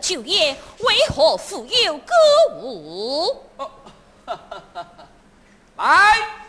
爱卿，今日九爷，为何复有歌舞？来，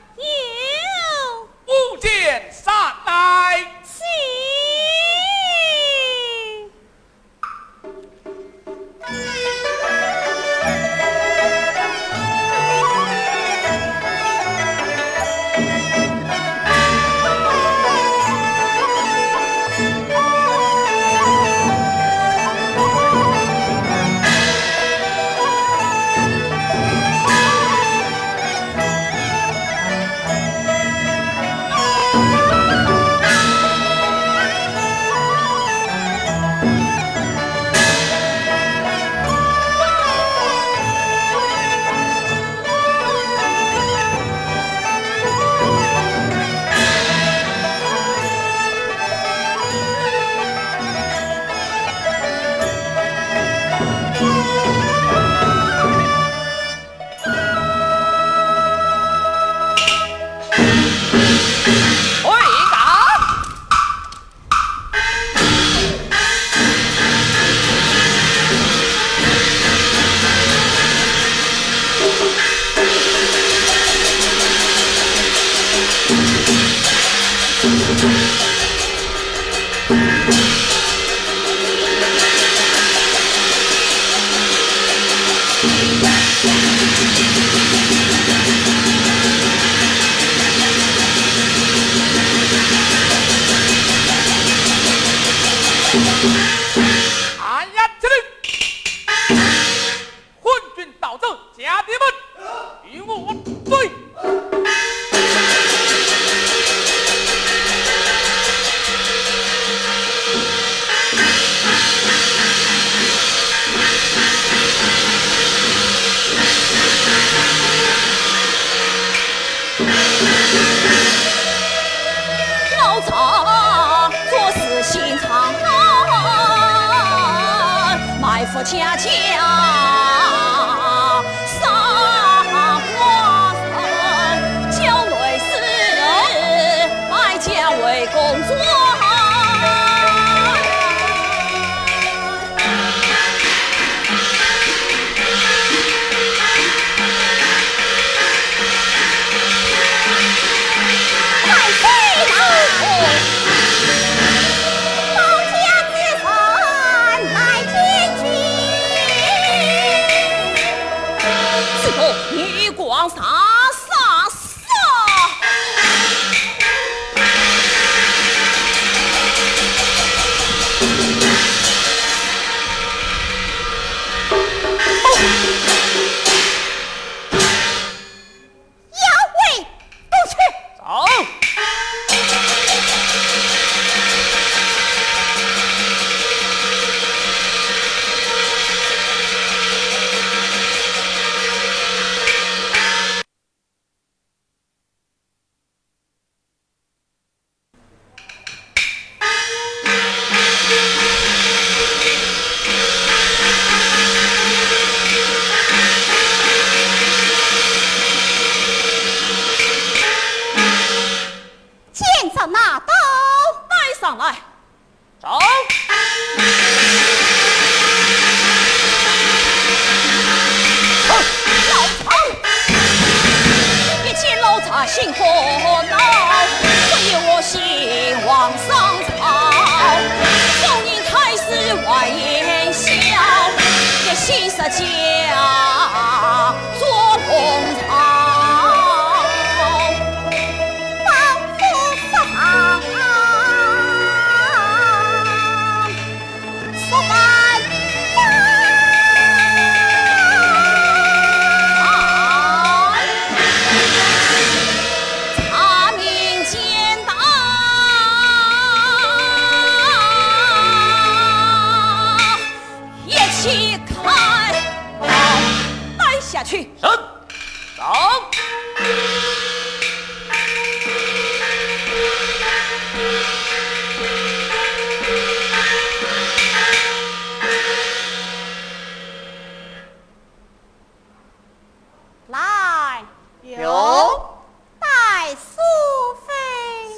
上来。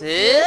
আছে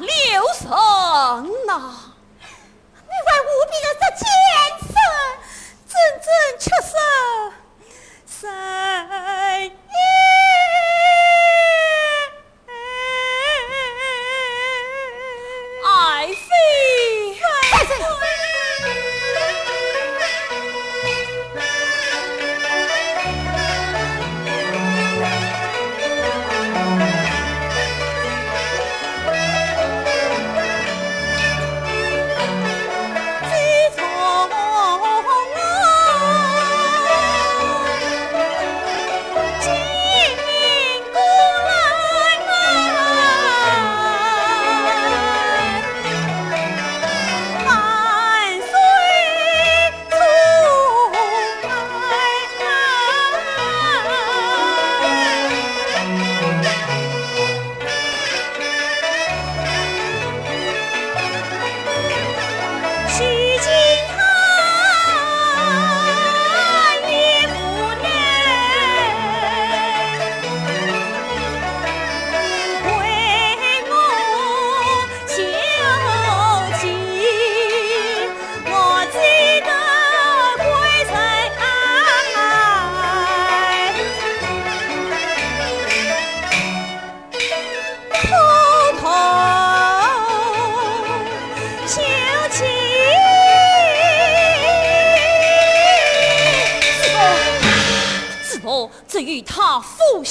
刘程啊你为何变得这贱人真整确实三不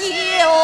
有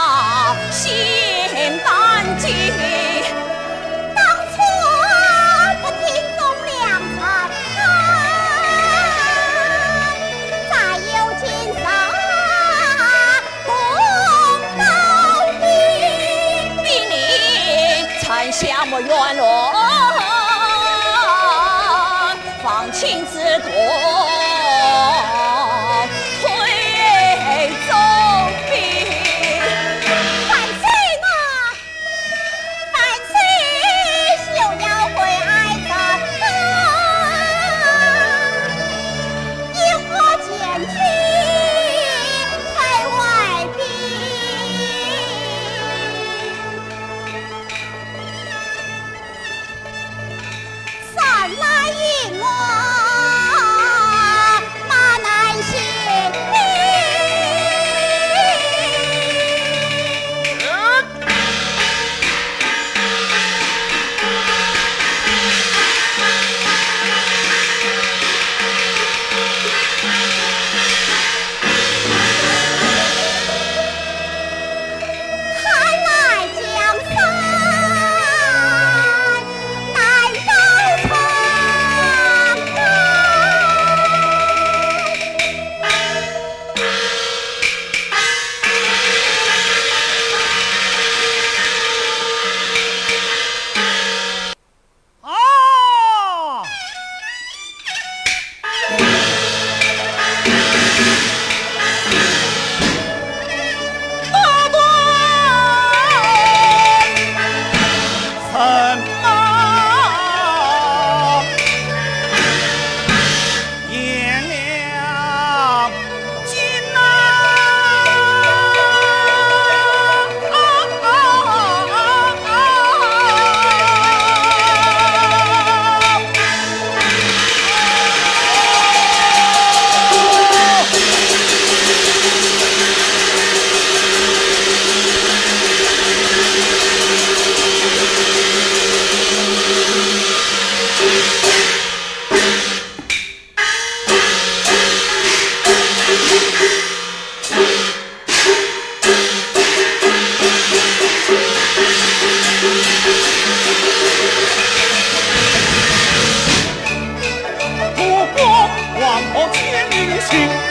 元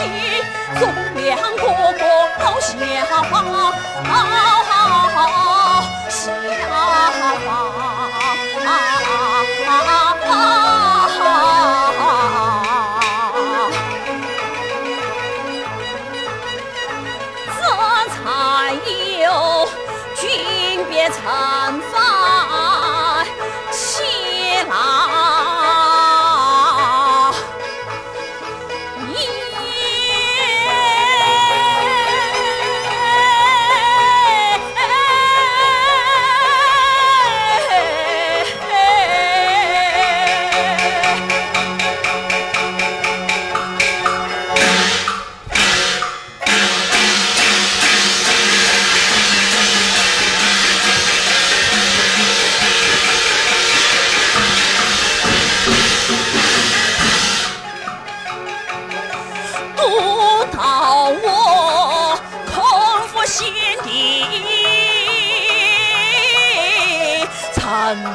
是送两个国好。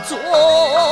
做。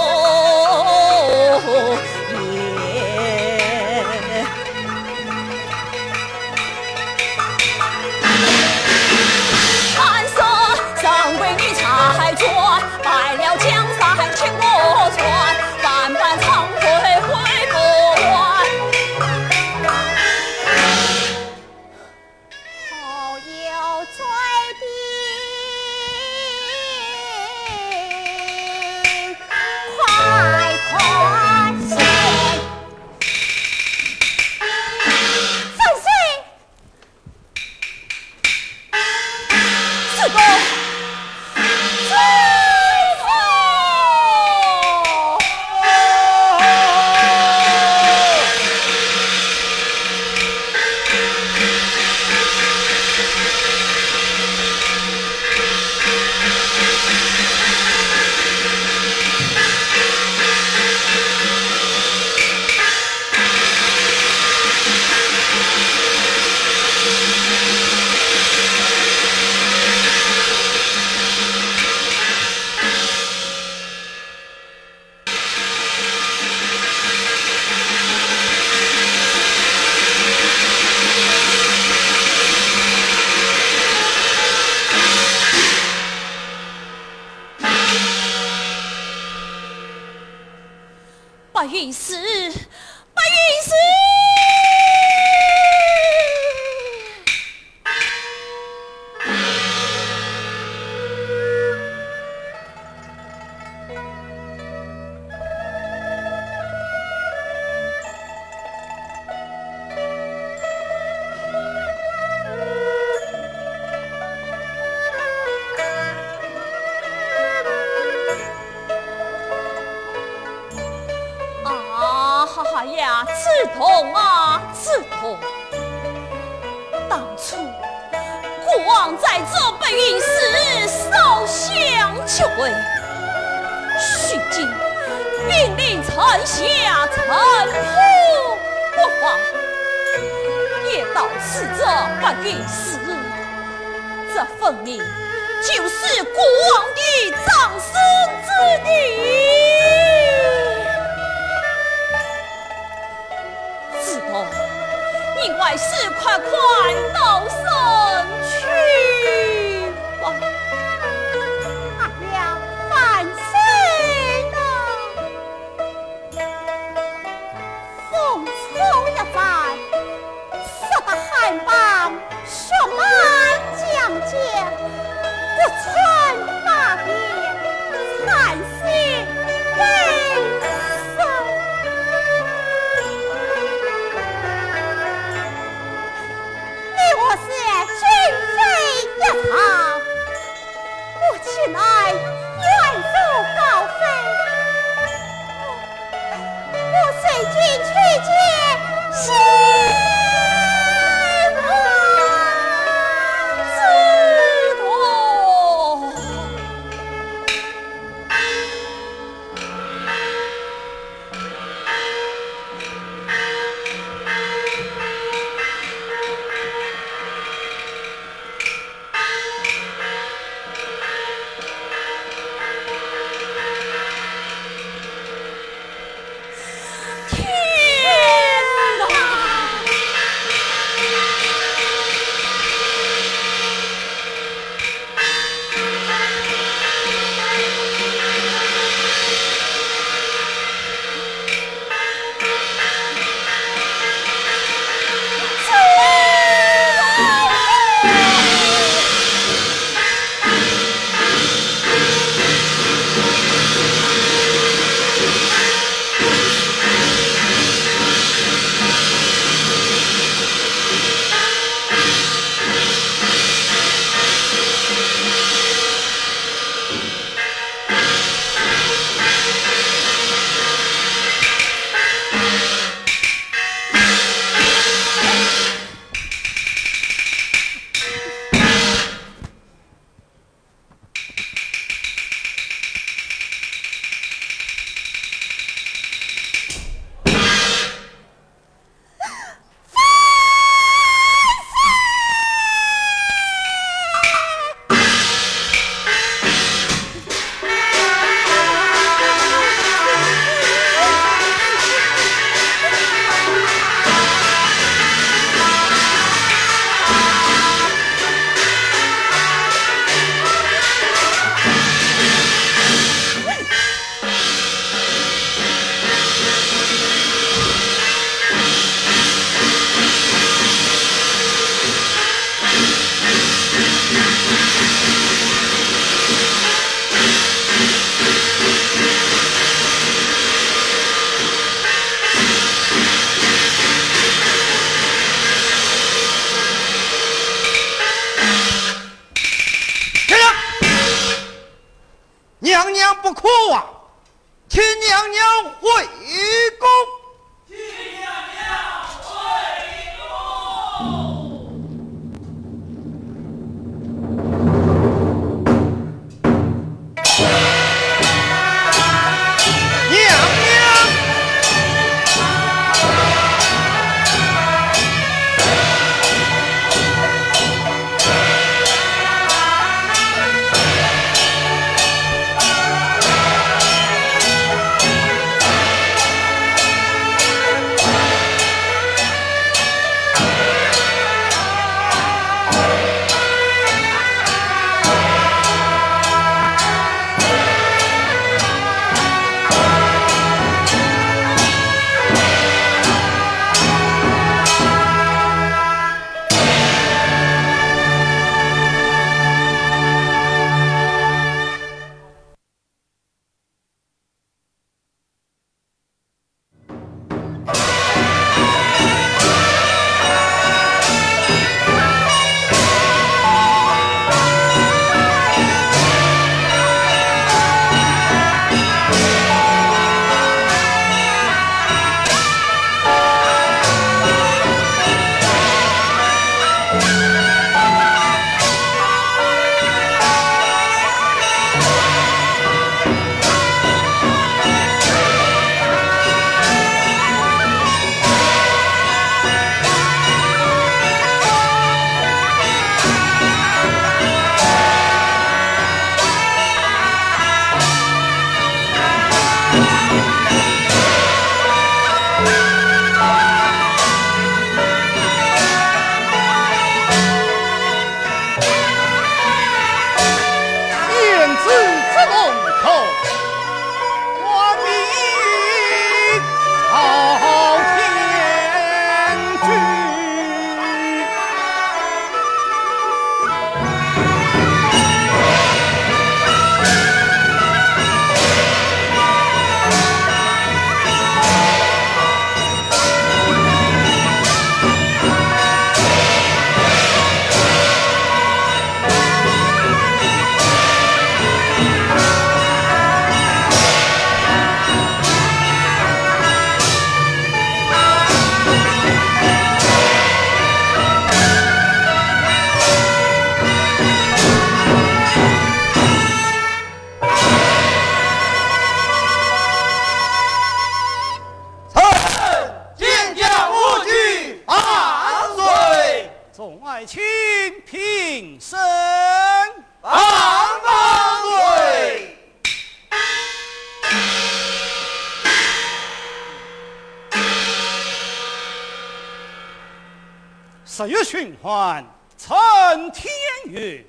趁天月，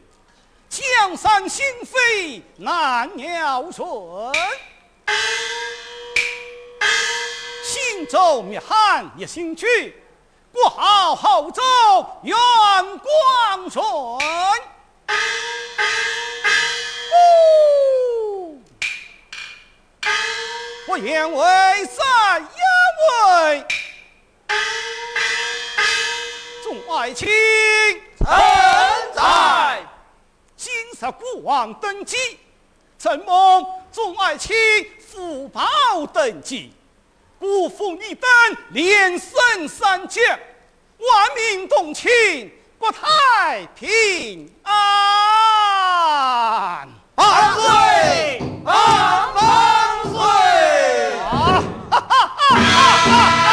江山心飞难鸟存。新州灭汉一心去，国号后周远光顺。我愿为三一为。爱卿臣在。今日国王登基，怎蒙众爱卿福报登基？姑父你等连胜三将，万民同庆，国泰平安。万岁！万万岁！哈哈哈哈哈！